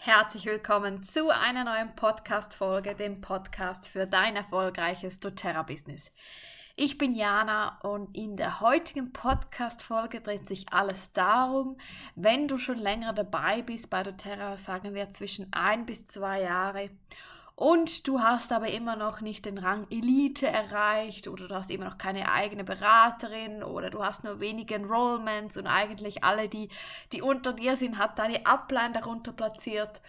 Herzlich willkommen zu einer neuen Podcast-Folge, dem Podcast für dein erfolgreiches doTERRA-Business. Ich bin Jana und in der heutigen Podcast-Folge dreht sich alles darum, wenn du schon länger dabei bist bei doTERRA, sagen wir zwischen ein bis zwei Jahre und du hast aber immer noch nicht den Rang Elite erreicht oder du hast immer noch keine eigene Beraterin oder du hast nur wenige Enrollments und eigentlich alle, die, die unter dir sind, hat deine Upline darunter platziert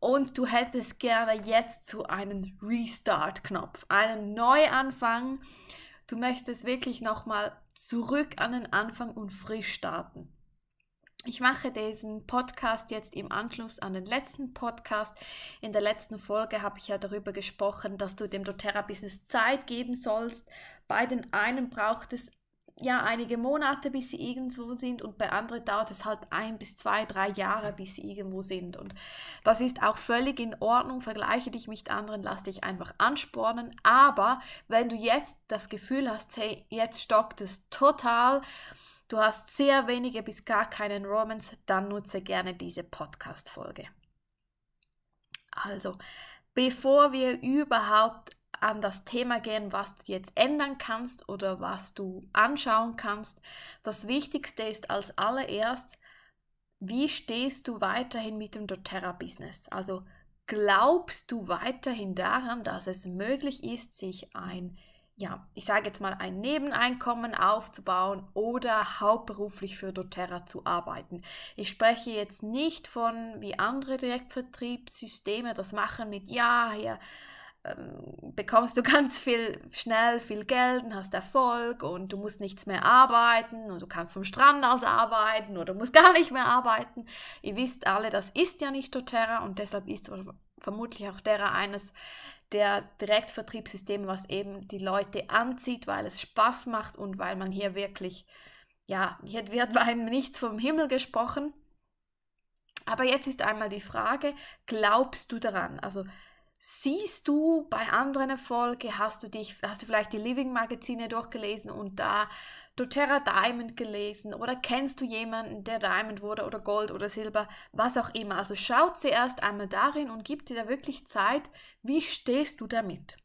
und du hättest gerne jetzt so einen Restart-Knopf, einen Neuanfang. Du möchtest wirklich nochmal zurück an den Anfang und frisch starten. Ich mache diesen Podcast jetzt im Anschluss an den letzten Podcast. In der letzten Folge habe ich ja darüber gesprochen, dass du dem doTERRA-Business Zeit geben sollst. Bei den einen braucht es ja einige Monate, bis sie irgendwo sind und bei anderen dauert es halt ein bis zwei, drei Jahre, bis sie irgendwo sind. Und das ist auch völlig in Ordnung. Vergleiche dich mit anderen, lass dich einfach anspornen. Aber wenn du jetzt das Gefühl hast, hey, jetzt stockt es total, du hast sehr wenige bis gar keine Enrollments, dann nutze gerne diese Podcast-Folge. Also, bevor wir überhaupt an das Thema gehen, was du jetzt ändern kannst oder was du anschauen kannst, das Wichtigste ist als allererst, wie stehst du weiterhin mit dem doTERRA-Business? Also glaubst du weiterhin daran, dass es möglich ist, sich ein ja, ich sage jetzt mal, ein Nebeneinkommen aufzubauen oder hauptberuflich für doTERRA zu arbeiten. Ich spreche jetzt nicht von, wie andere Direktvertriebssysteme das machen mit, ja, hier ähm, bekommst du ganz viel schnell viel Geld und hast Erfolg und du musst nichts mehr arbeiten und du kannst vom Strand aus arbeiten oder musst gar nicht mehr arbeiten. Ihr wisst alle, das ist ja nicht doTERRA und deshalb ist vermutlich auch derer eines der Direktvertriebssysteme, was eben die Leute anzieht, weil es Spaß macht und weil man hier wirklich, ja, hier wird einem nichts vom Himmel gesprochen. Aber jetzt ist einmal die Frage, glaubst du daran? Also siehst du bei anderen Erfolge, hast du dich, hast du vielleicht die Living Magazine durchgelesen und da doTERRA Diamond gelesen oder kennst du jemanden, der Diamond wurde oder Gold oder Silber, was auch immer. Also schau zuerst einmal darin und gib dir da wirklich Zeit, wie stehst du damit.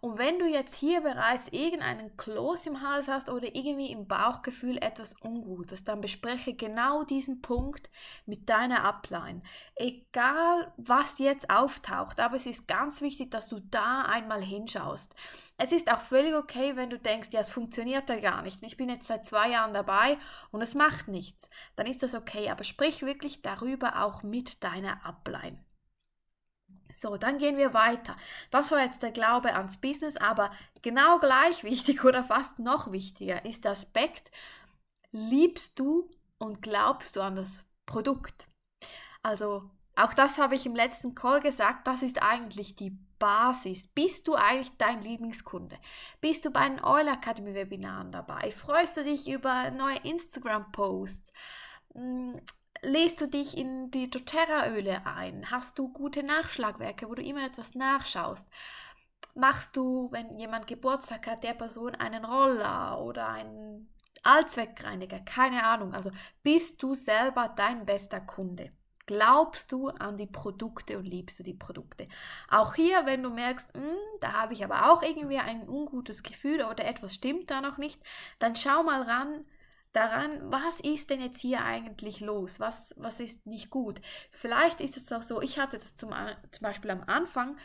Und wenn du jetzt hier bereits irgendeinen Kloß im Hals hast oder irgendwie im Bauchgefühl etwas Ungutes, dann bespreche genau diesen Punkt mit deiner Upline. Egal, was jetzt auftaucht, aber es ist ganz wichtig, dass du da einmal hinschaust. Es ist auch völlig okay, wenn du denkst, ja, es funktioniert ja gar nicht. Ich bin jetzt seit zwei Jahren dabei und es macht nichts. Dann ist das okay, aber sprich wirklich darüber auch mit deiner Upline. So, dann gehen wir weiter. Das war jetzt der Glaube ans Business, aber genau gleich wichtig oder fast noch wichtiger ist der Aspekt, liebst du und glaubst du an das Produkt? Also, auch das habe ich im letzten Call gesagt, das ist eigentlich die Basis. Bist du eigentlich dein Lieblingskunde? Bist du bei den Oil Academy Webinaren dabei? Freust du dich über neue Instagram Posts? Hm, Lest du dich in die doTERRA-Öle ein? Hast du gute Nachschlagwerke, wo du immer etwas nachschaust? Machst du, wenn jemand Geburtstag hat, der Person einen Roller oder einen Allzweckreiniger? Keine Ahnung. Also bist du selber dein bester Kunde? Glaubst du an die Produkte und liebst du die Produkte? Auch hier, wenn du merkst, hm, da habe ich aber auch irgendwie ein ungutes Gefühl oder etwas stimmt da noch nicht, dann schau mal ran, daran, was ist denn jetzt hier eigentlich los? Was, was ist nicht gut? Vielleicht ist es auch so, ich hatte das zum, zum Beispiel am Anfang,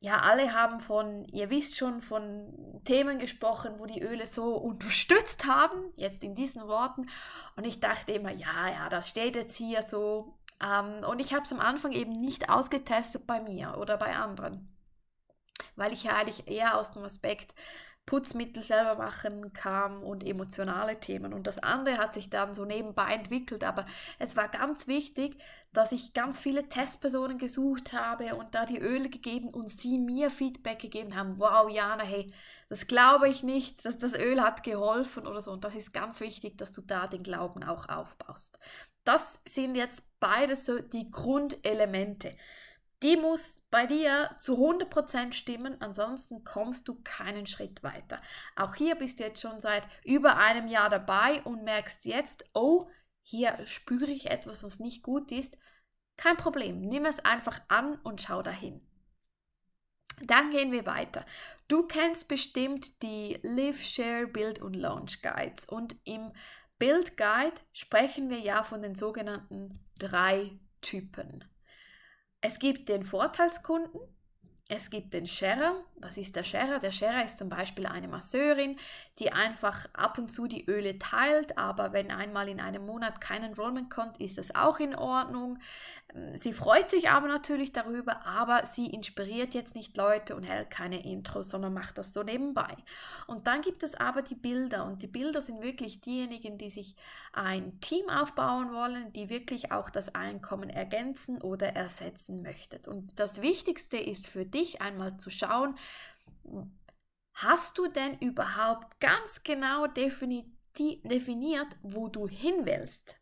ja, alle haben von, ihr wisst schon, von Themen gesprochen, wo die Öle so unterstützt haben, jetzt in diesen Worten. Und ich dachte immer, ja, ja, das steht jetzt hier so. Ähm, und ich habe es am Anfang eben nicht ausgetestet bei mir oder bei anderen, weil ich ja eigentlich eher aus dem Aspekt Putzmittel selber machen kam und emotionale Themen. Und das andere hat sich dann so nebenbei entwickelt. Aber es war ganz wichtig, dass ich ganz viele Testpersonen gesucht habe und da die Öle gegeben und sie mir Feedback gegeben haben. Wow, Jana, hey, das glaube ich nicht, dass das Öl hat geholfen oder so. Und das ist ganz wichtig, dass du da den Glauben auch aufbaust. Das sind jetzt beides so die Grundelemente. Die muss bei dir zu 100% stimmen, ansonsten kommst du keinen Schritt weiter. Auch hier bist du jetzt schon seit über einem Jahr dabei und merkst jetzt, oh, hier spüre ich etwas, was nicht gut ist. Kein Problem, nimm es einfach an und schau dahin. Dann gehen wir weiter. Du kennst bestimmt die Live, Share, Build und Launch Guides. Und im Build Guide sprechen wir ja von den sogenannten drei Typen. Es gibt den Vorteilskunden, es gibt den Sharer. Was ist der Sharer? Der Sharer ist zum Beispiel eine Masseurin, die einfach ab und zu die Öle teilt, aber wenn einmal in einem Monat kein Enrollment kommt, ist das auch in Ordnung. Ähm, sie freut sich aber natürlich darüber, aber sie inspiriert jetzt nicht Leute und hält keine Intros, sondern macht das so nebenbei. Und dann gibt es aber die Bilder und die Bilder sind wirklich diejenigen, die sich ein Team aufbauen wollen, die wirklich auch das Einkommen ergänzen oder ersetzen möchten. Und das Wichtigste ist für dich einmal zu schauen, hast du denn überhaupt ganz genau definiert, wo du hin willst?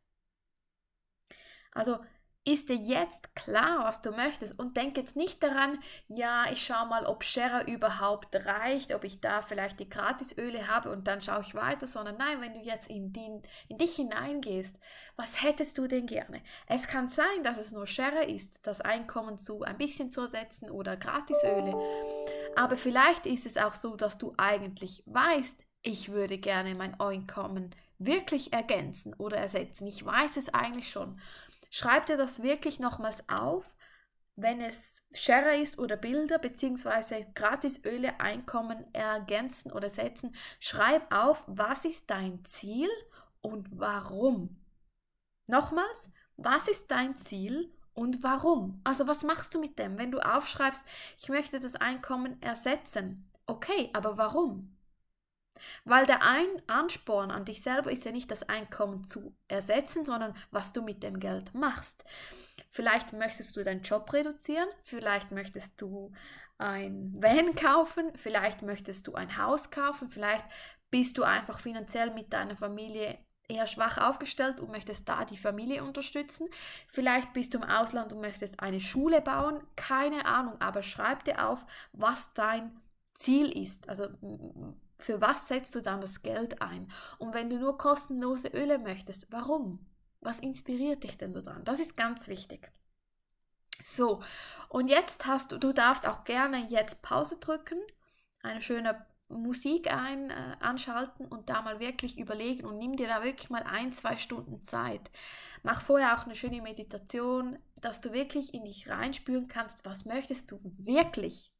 Also ist dir jetzt klar, was du möchtest und denk jetzt nicht daran, ja, ich schaue mal, ob Scherer überhaupt reicht, ob ich da vielleicht die Gratisöle habe und dann schaue ich weiter, sondern nein, wenn du jetzt in, die, in dich hineingehst, was hättest du denn gerne? Es kann sein, dass es nur Scherer ist, das Einkommen zu ein bisschen zu ersetzen oder Gratisöle, aber vielleicht ist es auch so, dass du eigentlich weißt, ich würde gerne mein Einkommen wirklich ergänzen oder ersetzen. Ich weiß es eigentlich schon Schreib dir das wirklich nochmals auf, wenn es Sharer ist oder Bilder bzw. Gratisöle Einkommen ergänzen oder setzen. Schreib auf, was ist dein Ziel und warum. Nochmals, was ist dein Ziel und warum? Also was machst du mit dem, wenn du aufschreibst, ich möchte das Einkommen ersetzen? Okay, aber warum? Weil der ein Ansporn an dich selber ist ja nicht das Einkommen zu ersetzen, sondern was du mit dem Geld machst. Vielleicht möchtest du deinen Job reduzieren, vielleicht möchtest du ein Van kaufen, vielleicht möchtest du ein Haus kaufen, vielleicht bist du einfach finanziell mit deiner Familie eher schwach aufgestellt und möchtest da die Familie unterstützen. Vielleicht bist du im Ausland und möchtest eine Schule bauen, keine Ahnung, aber schreib dir auf, was dein Ziel ist. Also für was setzt du dann das Geld ein? Und wenn du nur kostenlose Öle möchtest, warum? Was inspiriert dich denn so dran? Das ist ganz wichtig. So, und jetzt hast du, du darfst auch gerne jetzt Pause drücken, eine schöne Musik ein, äh, anschalten und da mal wirklich überlegen und nimm dir da wirklich mal ein, zwei Stunden Zeit. Mach vorher auch eine schöne Meditation, dass du wirklich in dich reinspüren kannst, was möchtest du wirklich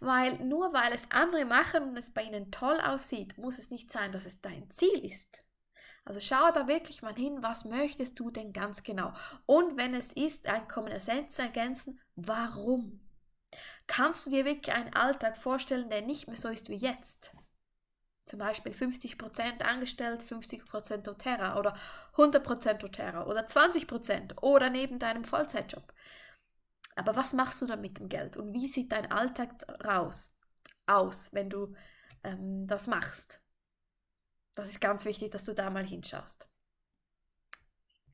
weil nur weil es andere machen und es bei ihnen toll aussieht, muss es nicht sein, dass es dein Ziel ist. Also schau da wirklich mal hin, was möchtest du denn ganz genau? Und wenn es ist, Einkommen ergänzen, warum? Kannst du dir wirklich einen Alltag vorstellen, der nicht mehr so ist wie jetzt? Zum Beispiel 50% angestellt, 50% doTERRA oder 100% doTERRA oder 20% oder neben deinem Vollzeitjob. Aber was machst du dann mit dem Geld und wie sieht dein Alltag raus, aus, wenn du ähm, das machst? Das ist ganz wichtig, dass du da mal hinschaust.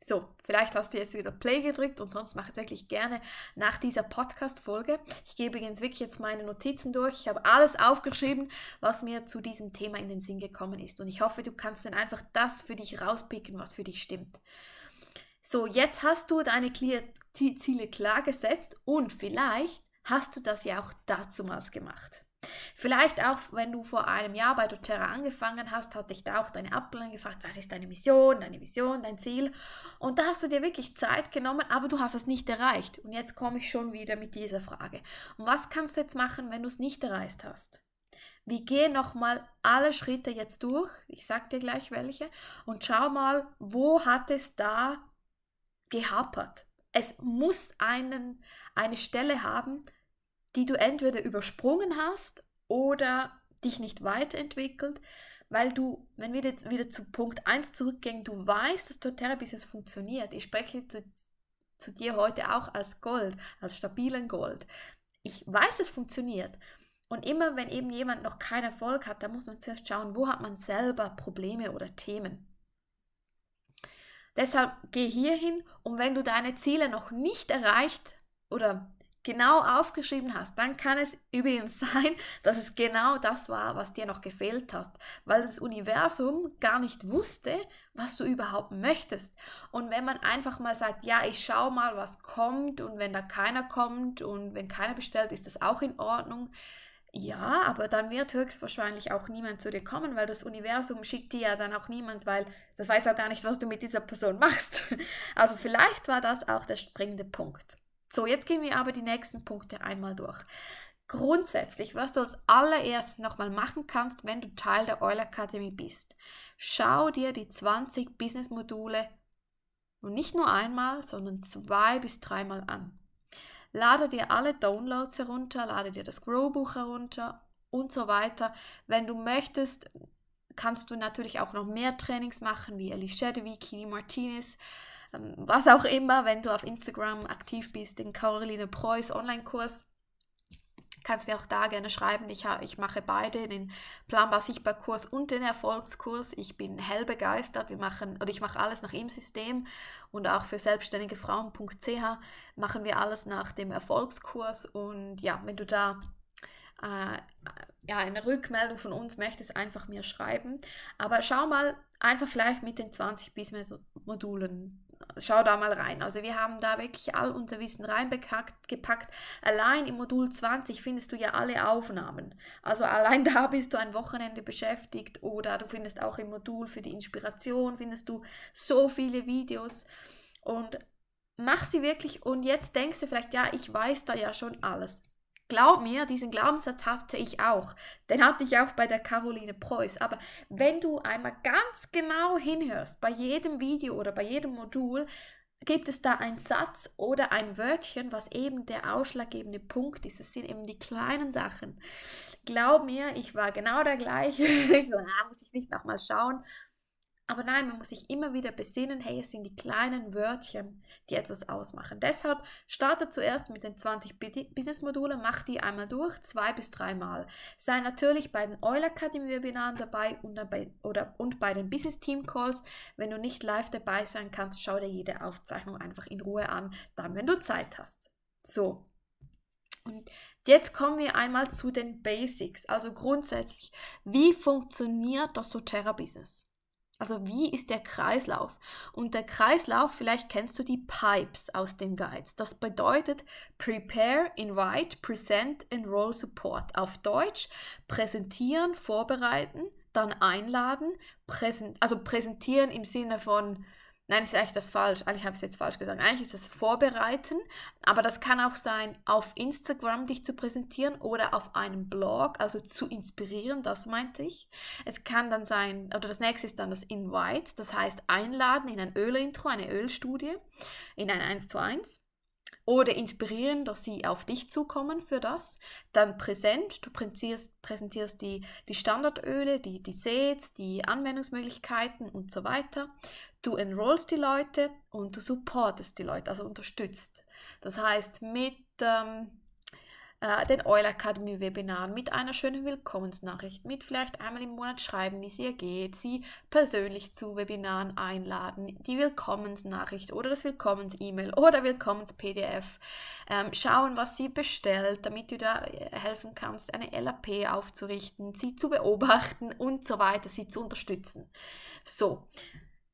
So, vielleicht hast du jetzt wieder Play gedrückt und sonst mach es wirklich gerne nach dieser Podcast-Folge. Ich gebe übrigens wirklich jetzt meine Notizen durch. Ich habe alles aufgeschrieben, was mir zu diesem Thema in den Sinn gekommen ist. Und ich hoffe, du kannst dann einfach das für dich rauspicken, was für dich stimmt. So, jetzt hast du deine Ziele klar gesetzt und vielleicht hast du das ja auch dazumals gemacht. Vielleicht auch, wenn du vor einem Jahr bei doTERRA angefangen hast, hat dich da auch deine Ablein gefragt, was ist deine Mission, deine Vision, dein Ziel. Und da hast du dir wirklich Zeit genommen, aber du hast es nicht erreicht. Und jetzt komme ich schon wieder mit dieser Frage. Und was kannst du jetzt machen, wenn du es nicht erreicht hast? Wir gehen nochmal alle Schritte jetzt durch. Ich sage dir gleich welche. Und schau mal, wo hat es da gehapert? Es muss einen, eine Stelle haben, die du entweder übersprungen hast oder dich nicht weiterentwickelt, weil du, wenn wir jetzt wieder zu Punkt 1 zurückgehen, du weißt, dass doTERRA Business funktioniert. Ich spreche zu, zu dir heute auch als Gold, als stabilen Gold. Ich weiß, es funktioniert. Und immer wenn eben jemand noch keinen Erfolg hat, dann muss man zuerst schauen, wo hat man selber Probleme oder Themen. Deshalb geh hierhin und wenn du deine Ziele noch nicht erreicht oder genau aufgeschrieben hast, dann kann es übrigens sein, dass es genau das war, was dir noch gefehlt hat, weil das Universum gar nicht wusste, was du überhaupt möchtest. Und wenn man einfach mal sagt, ja, ich schau mal, was kommt und wenn da keiner kommt und wenn keiner bestellt, ist das auch in Ordnung. Ja, aber dann wird höchstwahrscheinlich auch niemand zu dir kommen, weil das Universum schickt dir ja dann auch niemand, weil das weiß auch gar nicht, was du mit dieser Person machst. Also vielleicht war das auch der springende Punkt. So, jetzt gehen wir aber die nächsten Punkte einmal durch. Grundsätzlich, was du als allererstes nochmal machen kannst, wenn du Teil der Oil Academy bist, schau dir die 20 Business-Module und nicht nur einmal, sondern zwei bis dreimal an. Lade dir alle Downloads herunter, lade dir das Grow-Buch herunter und so weiter. Wenn du möchtest, kannst du natürlich auch noch mehr Trainings machen, wie Alicia Devi, Kini Martinez, ähm, was auch immer, wenn du auf Instagram aktiv bist, den Caroline Preuß Online-Kurs. Kannst mir auch da gerne schreiben. Ich, ich mache beide, den Planbar Sichtbar Kurs und den Erfolgskurs. Ich bin hell begeistert. Wir machen, oder ich mache alles nach im System und auch für selbstständige Frauen.ch machen wir alles nach dem Erfolgskurs. Und ja, wenn du da äh, ja, eine Rückmeldung von uns möchtest, einfach mir schreiben. Aber schau mal einfach vielleicht mit den 20 Business-Modulen schau da mal rein. Also wir haben da wirklich all unser Wissen reingepackt. Allein im Modul 20 findest du ja alle Aufnahmen. Also allein da bist du ein Wochenende beschäftigt oder du findest auch im Modul für die Inspiration, findest du so viele Videos und mach sie wirklich und jetzt denkst du vielleicht, ja, ich weiß da ja schon alles. Glaub mir, diesen Glaubenssatz hatte ich auch. Den hatte ich auch bei der Caroline Preuß. Aber wenn du einmal ganz genau hinhörst, bei jedem Video oder bei jedem Modul, gibt es da einen Satz oder ein Wörtchen, was eben der ausschlaggebende Punkt ist. Es sind eben die kleinen Sachen. Glaub mir, ich war genau der gleiche. ich so, ah, muss ich nicht nochmal schauen. Aber nein, man muss sich immer wieder besinnen, hey, es sind die kleinen Wörtchen, die etwas ausmachen. Deshalb starte zuerst mit den 20 Business-Modulen, mach die einmal durch, zwei bis dreimal. Sei natürlich bei den Oil Academy Webinaren dabei und, bei, oder, und bei den Business Team Calls. Wenn du nicht live dabei sein kannst, schau dir jede Aufzeichnung einfach in Ruhe an, dann, wenn du Zeit hast. So. Und jetzt kommen wir einmal zu den Basics. Also grundsätzlich, wie funktioniert das doTERRA-Business? Also wie ist der Kreislauf? Und der Kreislauf, vielleicht kennst du die Pipes aus den Guides. Das bedeutet Prepare, Invite, Present, Enroll, Support. Auf Deutsch präsentieren, vorbereiten, dann einladen, präsent, also präsentieren im Sinne von Nein, ist eigentlich das falsch. Eigentlich habe ich es jetzt falsch gesagt. Eigentlich ist es Vorbereiten, aber das kann auch sein, auf Instagram dich zu präsentieren oder auf einem Blog, also zu inspirieren, das meinte ich. Es kann dann sein, oder das nächste ist dann das Invite, das heißt einladen in ein Ölintro, eine Ölstudie, in ein 1 zu 1 oder inspirieren, dass sie auf dich zukommen für das. Dann präsent, du präsentierst, präsentierst die, die Standardöle, die, die Sets, die Anwendungsmöglichkeiten und so weiter. Du enrollst die Leute und du supportest die Leute, also unterstützt. Das heißt, mit ähm, äh, den Oil Academy Webinaren mit einer schönen Willkommensnachricht, mit vielleicht einmal im Monat schreiben, wie es ihr geht, sie persönlich zu Webinaren einladen, die Willkommensnachricht oder das Willkommens-E-Mail oder Willkommens-PDF, ähm, schauen, was sie bestellt, damit du da äh, helfen kannst, eine LAP aufzurichten, sie zu beobachten und so weiter, sie zu unterstützen. So,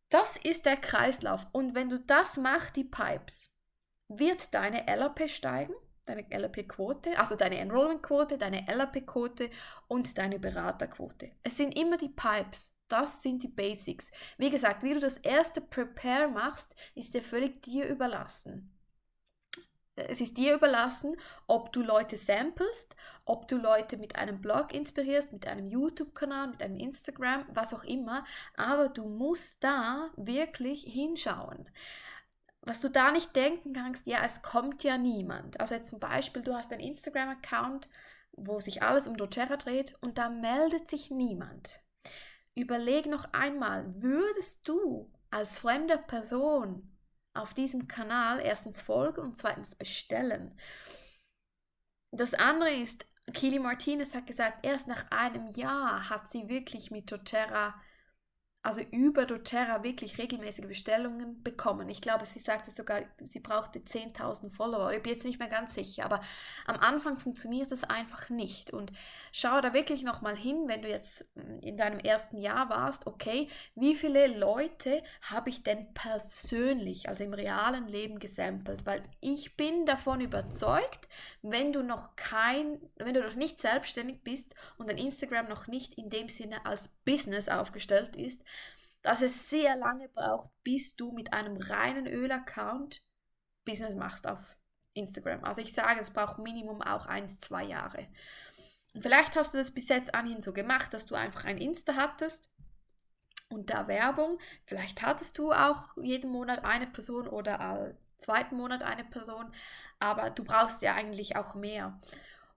das ist der Kreislauf. Und wenn du das machst, die Pipes, wird deine LAP steigen deine LRP-Quote, also deine Enrollment-Quote, deine LRP-Quote und deine Beraterquote. Es sind immer die Pipes. Das sind die Basics. Wie gesagt, wie du das erste Prepare machst, ist dir völlig dir überlassen. Es ist dir überlassen, ob du Leute samplest, ob du Leute mit einem Blog inspirierst, mit einem YouTube-Kanal, mit einem Instagram, was auch immer. Aber du musst da wirklich hinschauen was du da nicht denken kannst, ja, es kommt ja niemand. Also jetzt zum Beispiel, du hast einen Instagram-Account, wo sich alles um doTERRA dreht und da meldet sich niemand. Überleg noch einmal, würdest du als fremde Person auf diesem Kanal erstens folgen und zweitens bestellen? Das andere ist, Kili Martinez hat gesagt, erst nach einem Jahr hat sie wirklich mit doTERRA also über doTERRA wirklich regelmäßige Bestellungen bekommen. Ich glaube, sie sagte sogar, sie brauchte 10.000 Follower. Ich bin jetzt nicht mehr ganz sicher, aber am Anfang funktioniert es einfach nicht. Und schau da wirklich nochmal hin, wenn du jetzt in deinem ersten Jahr warst, okay, wie viele Leute habe ich denn persönlich, also im realen Leben gesampelt? Weil ich bin davon überzeugt, wenn du noch kein, wenn du noch nicht selbstständig bist und dein Instagram noch nicht in dem Sinne als Business aufgestellt ist, dass es sehr lange braucht, bis du mit einem reinen Öl-Account Business machst auf Instagram. Also ich sage, es braucht Minimum auch eins, zwei Jahre. Und vielleicht hast du das bis jetzt anhin so gemacht, dass du einfach ein Insta hattest und da Werbung. Vielleicht hattest du auch jeden Monat eine Person oder all zweiten Monat eine Person, aber du brauchst ja eigentlich auch mehr.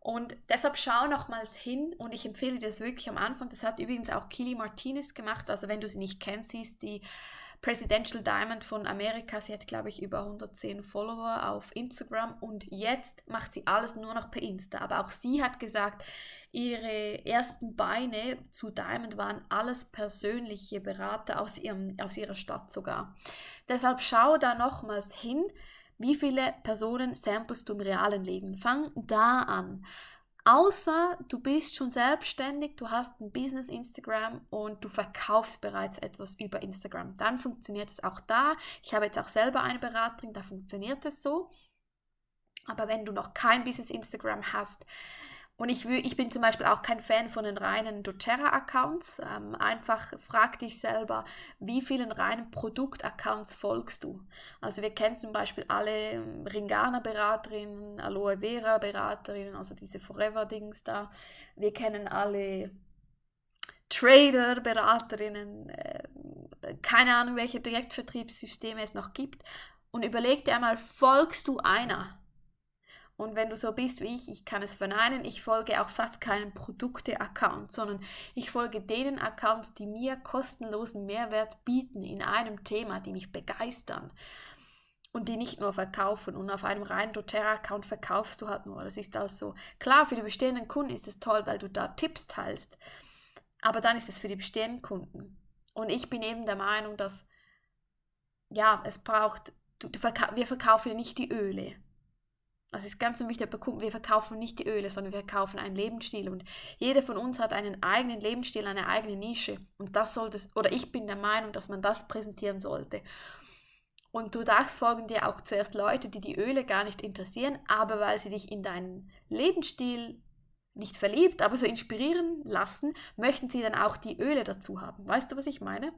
Und deshalb schau nochmals hin und ich empfehle dir das wirklich am Anfang. Das hat übrigens auch Kili Martinez gemacht. Also wenn du sie nicht kennst, sie ist die Presidential Diamond von Amerika. Sie hat, glaube ich, über 110 Follower auf Instagram und jetzt macht sie alles nur noch per Insta. Aber auch sie hat gesagt, ihre ersten Beine zu Diamond waren alles persönliche Berater aus, ihrem, aus ihrer Stadt sogar. Deshalb schau da nochmals hin wie viele Personen samplest du im realen Leben? Fang da an. Außer du bist schon selbstständig, du hast ein Business Instagram und du verkaufst bereits etwas über Instagram. Dann funktioniert es auch da. Ich habe jetzt auch selber eine Beraterin, da funktioniert es so. Aber wenn du noch kein Business Instagram hast, und ich, ich bin zum Beispiel auch kein Fan von den reinen doTERRA-Accounts. Ähm, einfach frag dich selber, wie vielen reinen Produkt-Accounts folgst du? Also wir kennen zum Beispiel alle ähm, Ringana-Beraterinnen, Aloe Vera-Beraterinnen, also diese Forever-Dings da. Wir kennen alle Trader-Beraterinnen, äh, keine Ahnung, welche Direktvertriebssysteme es noch gibt. Und überleg dir einmal, folgst du einer? Und wenn du so bist wie ich, ich kann es verneinen, ich folge auch fast keinen Produkte-Account, sondern ich folge denen Accounts, die mir kostenlosen Mehrwert bieten in einem Thema, die mich begeistern und die nicht nur verkaufen. Und auf einem reinen doTERRA-Account verkaufst du halt nur. Das ist also klar, für die bestehenden Kunden ist es toll, weil du da Tipps teilst. Aber dann ist es für die bestehenden Kunden. Und ich bin eben der Meinung, dass ja, es braucht, du, du verka wir verkaufen nicht die Öle. Das ist ganz wichtig, wir verkaufen nicht die Öle, sondern wir verkaufen einen Lebensstil. Und jeder von uns hat einen eigenen Lebensstil, eine eigene Nische. Und das sollte, oder ich bin der Meinung, dass man das präsentieren sollte. Und du darfst folgen dir auch zuerst Leute, die die Öle gar nicht interessieren, aber weil sie dich in deinen Lebensstil nicht verliebt, aber so inspirieren lassen, möchten sie dann auch die Öle dazu haben. Weißt du, was ich meine?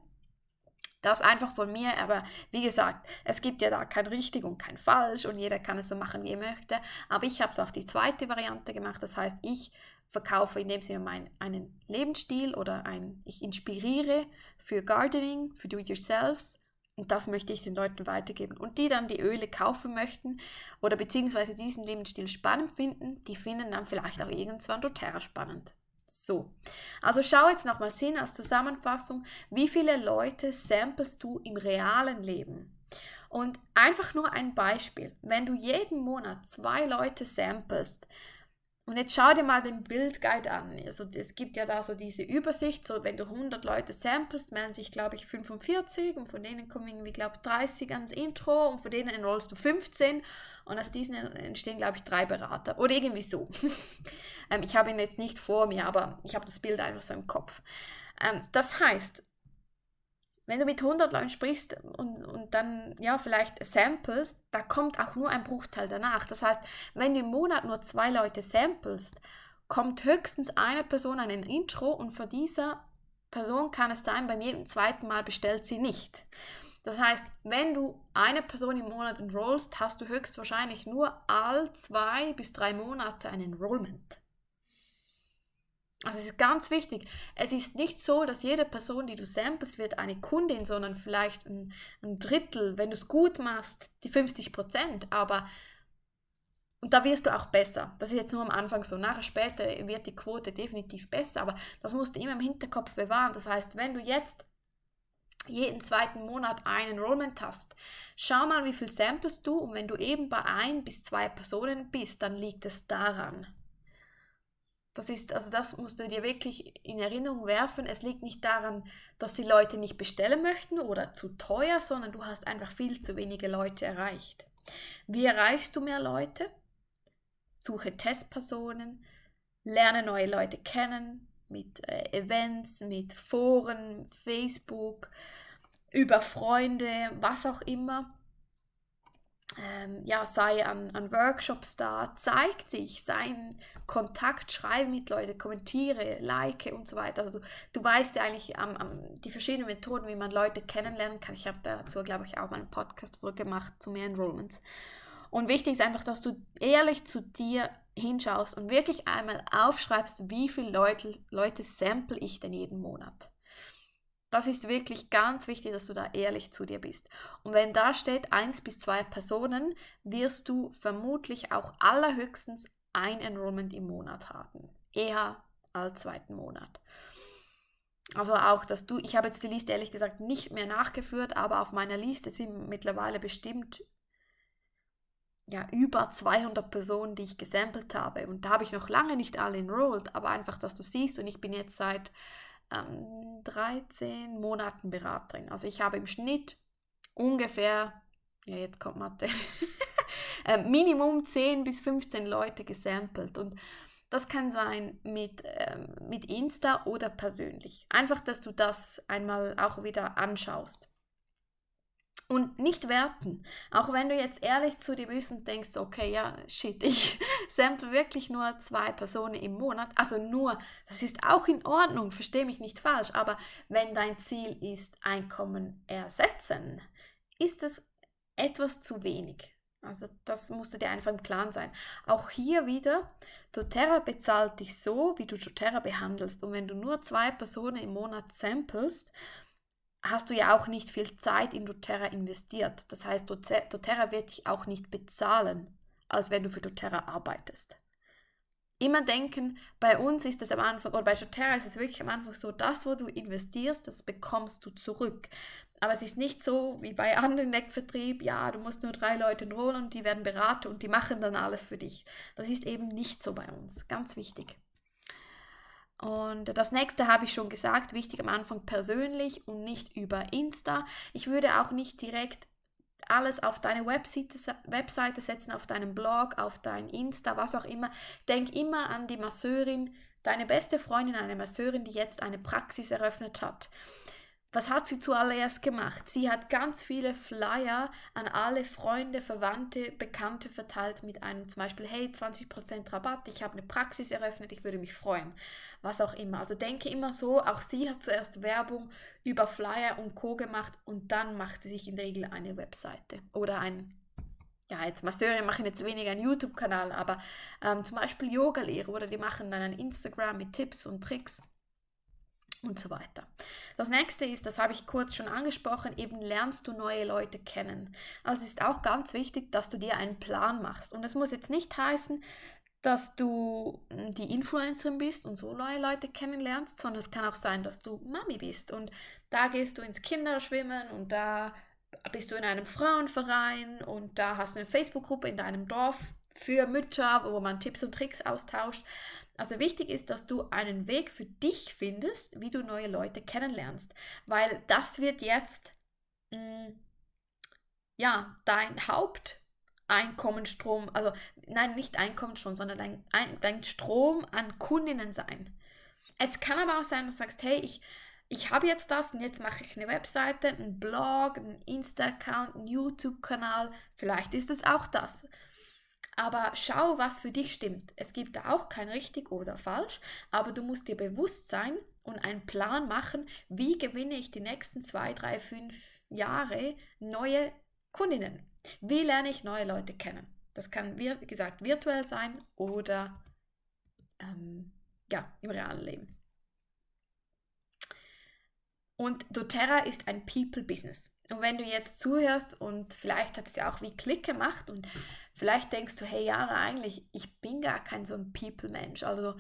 Das einfach von mir, aber wie gesagt, es gibt ja da kein richtig und kein falsch und jeder kann es so machen, wie er möchte. Aber ich habe es auf die zweite Variante gemacht. Das heißt, ich verkaufe in dem Sinne mein, einen Lebensstil oder ein, ich inspiriere für Gardening, für Do-it-yourselves. Und das möchte ich den Leuten weitergeben. Und die dann die Öle kaufen möchten oder beziehungsweise diesen Lebensstil spannend finden, die finden dann vielleicht auch irgendwann doTERRA spannend. So, also schau jetzt nochmals hin als Zusammenfassung, wie viele Leute samplest du im realen Leben? Und einfach nur ein Beispiel, wenn du jeden Monat zwei Leute samplest, und jetzt schau dir mal den Bildguide an. Also es gibt ja da so diese Übersicht, so wenn du 100 Leute samplest, melden sich glaube ich 45 und von denen kommen irgendwie glaube ich 30 ans Intro und von denen enrollst du 15 und aus diesen entstehen glaube ich drei Berater oder irgendwie so. ähm, ich habe ihn jetzt nicht vor mir, aber ich habe das Bild einfach so im Kopf. Ähm, das heißt, wenn du mit 100 Leuten sprichst und, und dann ja vielleicht samples, da kommt auch nur ein Bruchteil danach. Das heißt, wenn du im Monat nur zwei Leute samplest, kommt höchstens eine Person an ein Intro und von dieser Person kann es sein, beim jedem zweiten Mal bestellt sie nicht. Das heißt, wenn du eine Person im Monat enrollst, hast du höchstwahrscheinlich nur all zwei bis drei Monate ein Enrollment. Also es ist ganz wichtig. Es ist nicht so, dass jede Person, die du samples, wird eine Kundin, sondern vielleicht ein, ein Drittel, wenn du es gut machst, die 50 Prozent. Aber und da wirst du auch besser. Das ist jetzt nur am Anfang so. Nachher später wird die Quote definitiv besser, aber das musst du immer im Hinterkopf bewahren. Das heißt, wenn du jetzt jeden zweiten Monat ein Enrollment hast, schau mal, wie viel samples du und wenn du eben bei ein bis zwei Personen bist, dann liegt es daran. Das ist, also das musst du dir wirklich in Erinnerung werfen. Es liegt nicht daran, dass die Leute nicht bestellen möchten oder zu teuer, sondern du hast einfach viel zu wenige Leute erreicht. Wie erreichst du mehr Leute? Suche Testpersonen, lerne neue Leute kennen mit äh, Events, mit Foren, Facebook, über Freunde, was auch immer ähm, ja, sei an, an Workshops da, zeig dich, sei in Kontakt, schreibe mit Leuten, kommentiere, like und so weiter. Also du, du weißt ja eigentlich um, um, die verschiedenen Methoden, wie man Leute kennenlernen kann. Ich habe dazu, glaube ich, auch mal einen Podcast gemacht zu mehr Enrollments. Und wichtig ist einfach, dass du ehrlich zu dir hinschaust und wirklich einmal aufschreibst, wie viele Leute, Leute sample ich denn jeden Monat. Das ist wirklich ganz wichtig, dass du da ehrlich zu dir bist. Und wenn da steht eins bis zwei Personen, wirst du vermutlich auch allerhöchstens ein Enrollment im Monat haben. Eher als zweiten Monat. Also auch, dass du, ich habe jetzt die Liste ehrlich gesagt nicht mehr nachgeführt, aber auf meiner Liste sind mittlerweile bestimmt ja, über 200 Personen, die ich gesampelt habe. Und da habe ich noch lange nicht alle enrolled, aber einfach, dass du siehst, und ich bin jetzt seit ähm, 13 Monaten Beraterin. Also ich habe im Schnitt ungefähr, ja jetzt kommt Mathe, äh, Minimum 10 bis 15 Leute gesampelt. Und das kann sein mit, ähm, mit Insta oder persönlich. Einfach, dass du das einmal auch wieder anschaust. Und nicht werten. Auch wenn du jetzt ehrlich zu dir bist und denkst, okay, ja, shit, ich sample wirklich nur zwei Personen im Monat. Also nur, das ist auch in Ordnung, verstehe mich nicht falsch. Aber wenn dein Ziel ist, Einkommen ersetzen, ist es etwas zu wenig. Also das musst du dir einfach im Klaren sein. Auch hier wieder, doTERRA bezahlt dich so, wie du doTERRA behandelst. Und wenn du nur zwei Personen im Monat samplest, hast du ja auch nicht viel Zeit in doTERRA investiert. Das heißt, doTERRA wird dich auch nicht bezahlen, als wenn du für doTERRA arbeitest. Immer denken, bei uns ist es am Anfang, oder bei doTERRA ist es wirklich am Anfang so, das, wo du investierst, das bekommst du zurück. Aber es ist nicht so wie bei anderen Netzvertrieb, ja, du musst nur drei Leute enrollen und die werden beraten und die machen dann alles für dich. Das ist eben nicht so bei uns. Ganz wichtig. Und das nächste habe ich schon gesagt, wichtig am Anfang persönlich und nicht über Insta. Ich würde auch nicht direkt alles auf deine Webseite, Webseite setzen, auf deinen Blog, auf dein Insta, was auch immer. Denk immer an die Masseurin, deine beste Freundin, eine Masseurin, die jetzt eine Praxis eröffnet hat. Was hat sie zuallererst gemacht? Sie hat ganz viele Flyer an alle Freunde, Verwandte, Bekannte verteilt mit einem zum Beispiel, hey, 20% Rabatt, ich habe eine Praxis eröffnet, ich würde mich freuen. Was auch immer. Also denke immer so, auch sie hat zuerst Werbung über Flyer und Co. gemacht und dann macht sie sich in der Regel eine Webseite oder ein ja, jetzt Masseure machen jetzt weniger einen YouTube-Kanal, aber ähm, zum Beispiel Yoga-Lehre oder die machen dann ein Instagram mit Tipps und Tricks und so weiter. Das nächste ist, das habe ich kurz schon angesprochen, eben lernst du neue Leute kennen. Also ist auch ganz wichtig, dass du dir einen Plan machst. Und das muss jetzt nicht heißen, dass du hm, die Influencerin bist und so neue Leute kennenlernst, sondern es kann auch sein, dass du Mami bist und da gehst du ins Kinderschwimmen und da bist du in einem Frauenverein und da hast du eine Facebook-Gruppe in deinem Dorf für Mütter, wo man Tipps und Tricks austauscht. Also wichtig ist, dass du einen Weg für dich findest, wie du neue Leute kennenlernst, weil das wird jetzt mh, mm, ja dein Haupteinkommensstrom, also nein, nicht Einkommensstrom, sondern dein, ein, dein Strom an Kundinnen sein. Es kann aber auch sein, dass du sagst, hey, ich, ich habe jetzt das und jetzt mache ich eine Webseite, einen Blog, einen Insta-Account, einen YouTube-Kanal. Vielleicht ist es auch das. Aber schau, was für dich stimmt. Es gibt da auch kein richtig oder falsch, aber du musst dir bewusst sein und einen Plan machen, wie gewinne ich die nächsten zwei, drei, fünf Jahre neue Kundinnen. Wie lerne ich neue Leute kennen? Das kann, wie gesagt, virtuell sein oder ähm, ja, im realen Leben. Und doTERRA ist ein People-Business. Und wenn du jetzt zuhörst und vielleicht hat es ja auch wie Klick gemacht und vielleicht denkst du, hey Jara, eigentlich, ich bin gar kein so ein People-Mensch. Also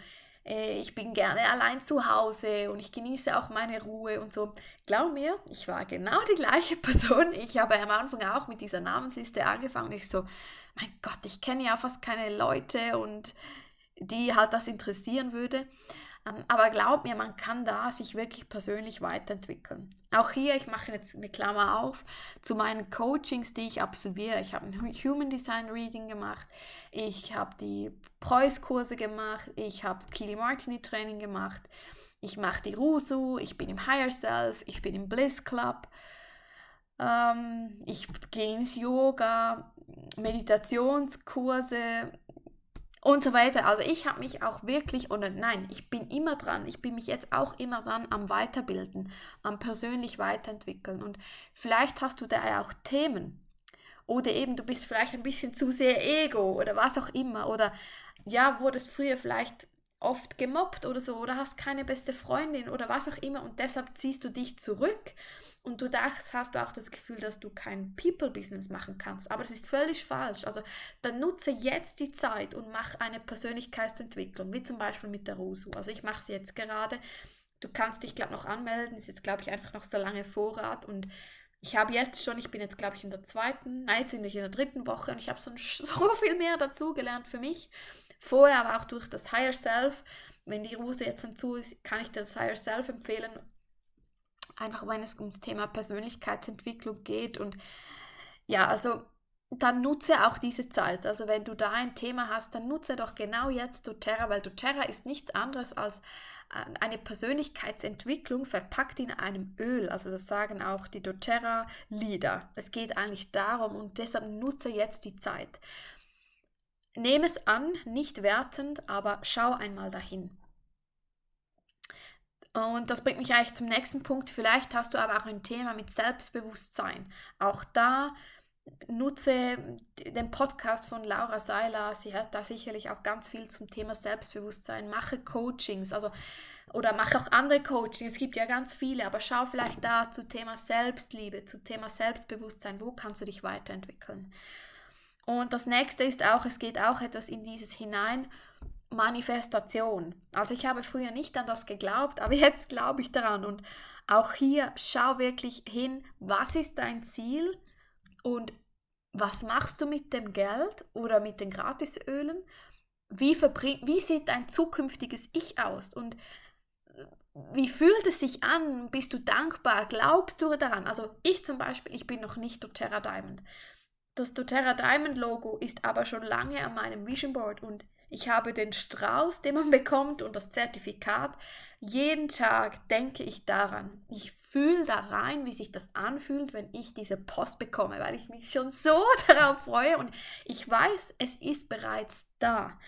äh, ich bin gerne allein zu Hause und ich genieße auch meine Ruhe und so. Glaub mir, ich war genau die gleiche Person. Ich habe am Anfang auch mit dieser Namensliste angefangen. Ich so, mein Gott, ich kenne ja fast keine Leute und die halt das interessieren würde. Ähm, aber glaub mir, man kann da sich wirklich persönlich weiterentwickeln. Auch hier, ich mache jetzt eine Klammer auf, zu meinen Coachings, die ich absolviere. Ich habe ein Human Design Reading gemacht, ich habe die Preuß-Kurse gemacht, ich habe Kili Martini Training gemacht, ich mache die Rusu, ich bin im Higher Self, ich bin im Bliss Club, ähm, ich gehe ins Yoga, Meditationskurse, und so weiter. Also ich habe mich auch wirklich, oder nein, ich bin immer dran, ich bin mich jetzt auch immer dran am Weiterbilden, am persönlich weiterentwickeln. Und vielleicht hast du da auch Themen. Oder eben du bist vielleicht ein bisschen zu sehr ego oder was auch immer. Oder ja, wurdest früher vielleicht oft gemobbt oder so oder hast keine beste Freundin oder was auch immer und deshalb ziehst du dich zurück und du dachtest, hast du auch das Gefühl, dass du kein People-Business machen kannst. Aber es ist völlig falsch. Also dann nutze jetzt die Zeit und mach eine Persönlichkeitsentwicklung, wie zum Beispiel mit der Rusu. Also ich mache sie jetzt gerade. Du kannst dich, glaube ich, noch anmelden. Ist jetzt, glaube ich, einfach noch so lange Vorrat. Und ich habe jetzt schon, ich bin jetzt, glaube ich, in der zweiten, nein, ziemlich in der dritten Woche und ich habe so, so viel mehr dazugelernt für mich. Vorher aber auch durch das Higher Self. Wenn die Ruse jetzt dazu ist, kann ich dir das Higher Self empfehlen einfach wenn es ums Thema Persönlichkeitsentwicklung geht. Und ja, also dann nutze auch diese Zeit. Also wenn du da ein Thema hast, dann nutze doch genau jetzt doTERRA, weil doTERRA ist nichts anderes als äh, eine Persönlichkeitsentwicklung verpackt in einem Öl. Also das sagen auch die doTERRA-Lieder. Es geht eigentlich darum und deshalb nutze jetzt die Zeit. Nehme es an, nicht wertend, aber schau einmal dahin. Und das bringt mich eigentlich zum nächsten Punkt. Vielleicht hast du aber auch ein Thema mit Selbstbewusstsein. Auch da nutze den Podcast von Laura Seiler. Sie hat da sicherlich auch ganz viel zum Thema Selbstbewusstsein. Mache Coachings, also oder mache auch andere Coachings. Es gibt ja ganz viele, aber schau vielleicht da zu Thema Selbstliebe, zu Thema Selbstbewusstsein. Wo kannst du dich weiterentwickeln? Und das nächste ist auch, es geht auch etwas in dieses hinein Manifestation. Also ich habe früher nicht an das geglaubt, aber jetzt glaube ich daran. Und auch hier schau wirklich hin, was ist dein Ziel und was machst du mit dem Geld oder mit den Gratisölen? Wie, wie sieht dein zukünftiges Ich aus? Und wie fühlt es sich an? Bist du dankbar? Glaubst du daran? Also ich zum Beispiel, ich bin noch nicht doTERRA Diamond. Das doTERRA Diamond Logo ist aber schon lange an meinem Vision Board und ich habe den Strauß, den man bekommt und das Zertifikat. Jeden Tag denke ich daran. Ich fühle da rein, wie sich das anfühlt, wenn ich diese Post bekomme, weil ich mich schon so darauf freue und ich weiß, es ist bereits da.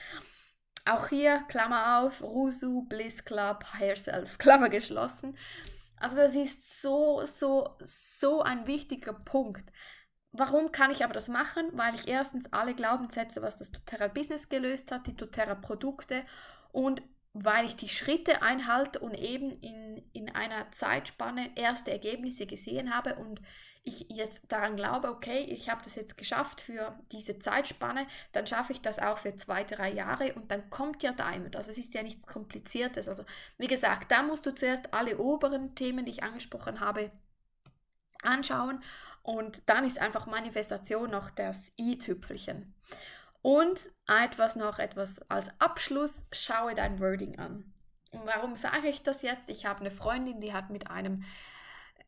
Auch hier, Klammer auf, Rusu, Bliss Club, Higher Self, Klammer geschlossen. Also das ist so, so, so ein wichtiger Punkt. Warum kann ich aber das machen? Weil ich erstens alle Glaubenssätze, was das doTERRA Business gelöst hat, die doTERRA Produkte und weil ich die Schritte einhalte und eben in, in einer Zeitspanne erste Ergebnisse gesehen habe und ich jetzt daran glaube, okay, ich habe das jetzt geschafft für diese Zeitspanne, dann schaffe ich das auch für zwei, drei Jahre und dann kommt ja Diamond. Also es ist ja nichts Kompliziertes. Also wie gesagt, da musst du zuerst alle oberen Themen, die ich angesprochen habe, anschauen und dann ist einfach Manifestation noch das i-Tüpfelchen. Und etwas noch, etwas als Abschluss, schaue dein Wording an. Warum sage ich das jetzt? Ich habe eine Freundin, die hat mit einem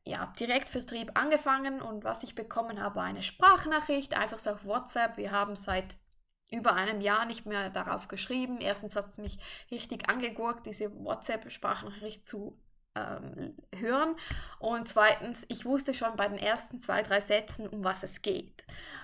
ja, Direktvertrieb angefangen und was ich bekommen habe, eine Sprachnachricht, einfach so auf WhatsApp. Wir haben seit über einem Jahr nicht mehr darauf geschrieben. Erstens hat es mich richtig angegurkt, diese WhatsApp-Sprachnachricht zu ähm, hören. Und zweitens, ich wusste schon bei den ersten zwei, drei Sätzen, um was es geht.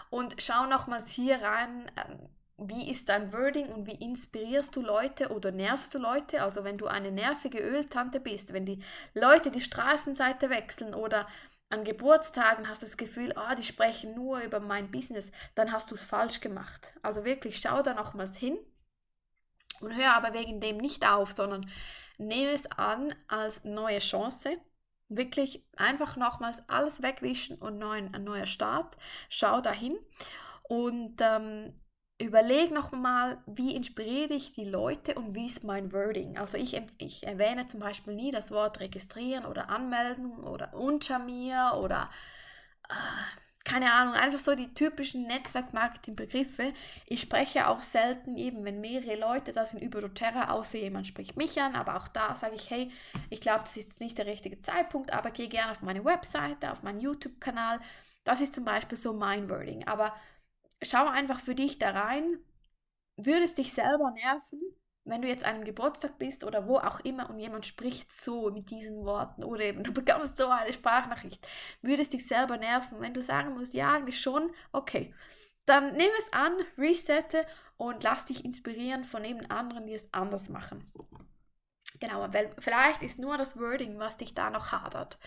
Und schau nochmals hier rein, ähm, wie ist dein Wording und wie inspirierst du Leute oder nervst du Leute? Also wenn du eine nervige Öltante bist, wenn die Leute die Straßenseite wechseln oder an Geburtstagen hast du das Gefühl, ah, die sprechen nur über mein Business, dann hast du es falsch gemacht. Also wirklich, schau da nochmals hin und hör aber wegen dem nicht auf, sondern nehme es an als neue Chance. Wirklich einfach nochmals alles wegwischen und neuen, ein neuer Start. Schau dahin und ähm, überleg nochmal, wie inspiriere ich die Leute und wie ist mein Wording. Also ich, ich erwähne zum Beispiel nie das Wort registrieren oder anmelden oder unter mir oder äh, keine Ahnung, einfach so die typischen Netzwerkmarketing-Begriffe. Ich spreche auch selten eben, wenn mehrere Leute da sind über doTERRA, außer jemand spricht mich an, aber auch da sage ich, hey, ich glaube, das ist nicht der richtige Zeitpunkt, aber geh gerne auf meine Webseite, auf meinen YouTube-Kanal. Das ist zum Beispiel so mein Wording. Aber schau einfach für dich da rein. Würde es dich selber nerven, wenn du jetzt einem Geburtstag bist oder wo auch immer und jemand spricht so mit diesen Worten oder eben du bekommst so eine Sprachnachricht, würde es dich selber nerven, wenn du sagen musst, ja, eigentlich schon, okay. Dann nimm es an, resette und lass dich inspirieren von eben anderen, die es anders machen. Genau, weil vielleicht ist nur das Wording, was dich da noch hadert.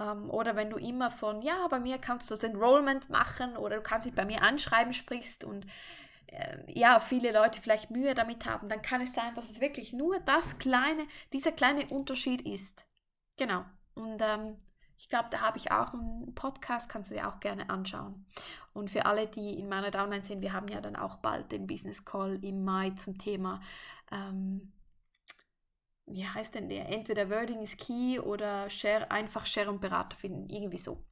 Ähm, oder wenn du immer von, ja, bei mir kannst du das Enrollment machen oder du kannst dich bei mir anschreiben, sprichst und ja, viele Leute vielleicht Mühe damit haben, dann kann es sein, dass es wirklich nur das kleine, dieser kleine Unterschied ist. Genau. Und ähm, ich glaube, da habe ich auch einen Podcast, kannst du dir auch gerne anschauen. Und für alle, die in meiner Downline sind, wir haben ja dann auch bald den Business Call im Mai zum Thema, ähm, wie heißt denn der? Entweder Wording is Key oder Share, einfach Share und Berater finden, irgendwie so.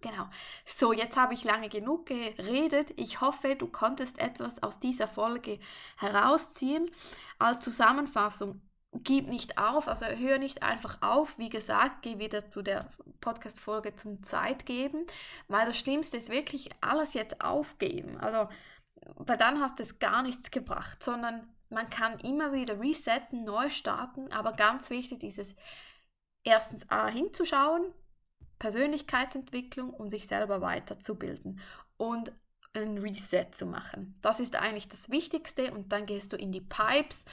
Genau. So, jetzt habe ich lange genug geredet. Ich hoffe, du konntest etwas aus dieser Folge herausziehen. Als Zusammenfassung, gib nicht auf, also hör nicht einfach auf. Wie gesagt, geh wieder zu der Podcast-Folge zum Zeitgeben, weil das Schlimmste ist wirklich alles jetzt aufgeben. Also, weil dann hast du es gar nichts gebracht, sondern man kann immer wieder resetten, neu starten, aber ganz wichtig dieses erstens A hinzuschauen, Persönlichkeitsentwicklung und sich selber weiterzubilden und ein Reset zu machen. Das ist eigentlich das Wichtigste und dann gehst du in die Pipes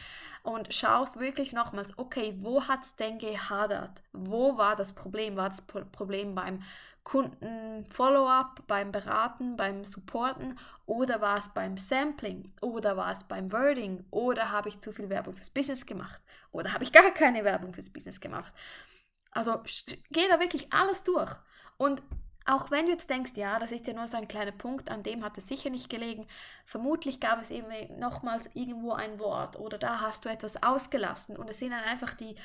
und schaust wirklich nochmals, okay, wo hat es denn gehadert? Wo war das Problem? War das Problem beim Kunden-Follow-up, beim Beraten, beim Supporten oder war es beim Sampling oder war es beim Wording oder habe ich zu viel Werbung fürs Business gemacht oder habe ich gar keine Werbung fürs Business gemacht? Also geh da wirklich alles durch. Und auch wenn du jetzt denkst, ja, das ist ja nur so ein kleiner Punkt, an dem hat es sicher nicht gelegen, vermutlich gab es eben nochmals irgendwo ein Wort oder da hast du etwas ausgelassen und es sind dann einfach die,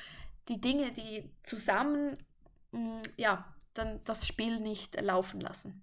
die Dinge, die zusammen, mm, ja, dann das Spiel nicht laufen lassen.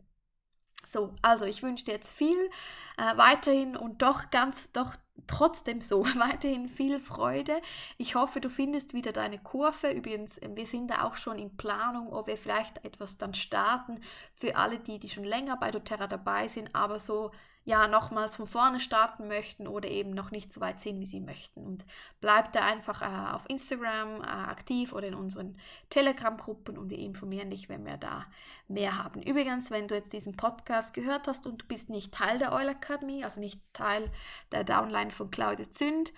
So, also ich wünsche dir jetzt viel äh, weiterhin und doch ganz, doch trotzdem so weiterhin viel Freude. Ich hoffe, du findest wieder deine Kurve. Übrigens, wir sind da auch schon in Planung, ob wir vielleicht etwas dann starten für alle die, die schon länger bei doTERRA dabei sind, aber so ja nochmals von vorne starten möchten oder eben noch nicht so weit sind, wie sie möchten. Und bleibt da einfach äh, auf Instagram äh, aktiv oder in unseren Telegram-Gruppen und wir informieren dich, wenn wir da mehr haben. Übrigens, wenn du jetzt diesen Podcast gehört hast und du bist nicht Teil der Oil Academy, also nicht Teil der Downline von Claudia Zünd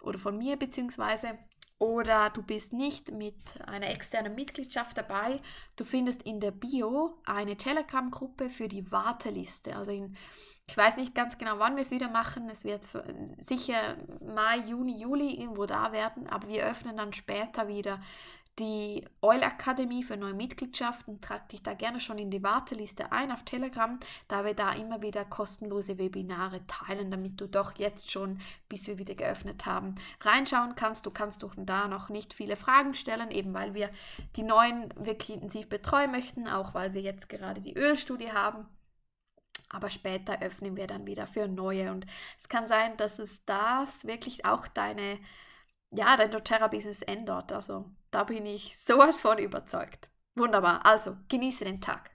oder von mir beziehungsweise, oder du bist nicht mit einer externen Mitgliedschaft dabei, du findest in der Bio eine Telegram-Gruppe für die Warteliste. Also in ich weiß nicht ganz genau, wann wir es wieder machen. Es wird sicher Mai, Juni, Juli irgendwo da werden, aber wir öffnen dann später wieder die Oil Akademie für neue Mitgliedschaften. Trag dich da gerne schon in die Warteliste ein auf Telegram, da wir da immer wieder kostenlose Webinare teilen, damit du doch jetzt schon, bis wir wieder geöffnet haben, reinschauen kannst. Du kannst doch da noch nicht viele Fragen stellen, eben weil wir die neuen wirklich intensiv betreuen möchten, auch weil wir jetzt gerade die Ölstudie haben aber später öffnen wir dann wieder für neue. Und es kann sein, dass es das wirklich auch deine, ja, dein doTERRA-Business ändert. Also da bin ich sowas von überzeugt. Wunderbar. Also genieße den Tag.